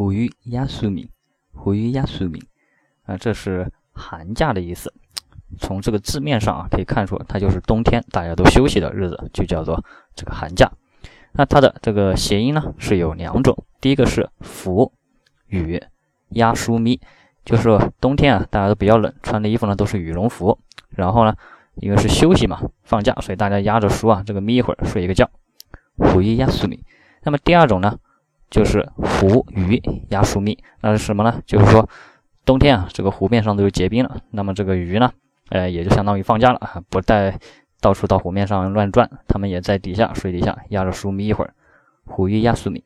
虎鱼压苏米，虎鱼压苏米，啊，这是寒假的意思。从这个字面上啊，可以看出它就是冬天大家都休息的日子，就叫做这个寒假。那它的这个谐音呢是有两种，第一个是伏雨压舒咪，就是冬天啊大家都比较冷，穿的衣服呢都是羽绒服，然后呢因为是休息嘛，放假，所以大家压着书啊，这个眯一会儿睡一个觉，虎鱼压舒咪。那么第二种呢就是湖鱼压黍米，那是什么呢？就是说冬天啊这个湖面上都结冰了，那么这个鱼呢？呃，也就相当于放假了啊，不带到处到湖面上乱转，它们也在底下水底下压着黍米一会儿，虎鱼压苏米。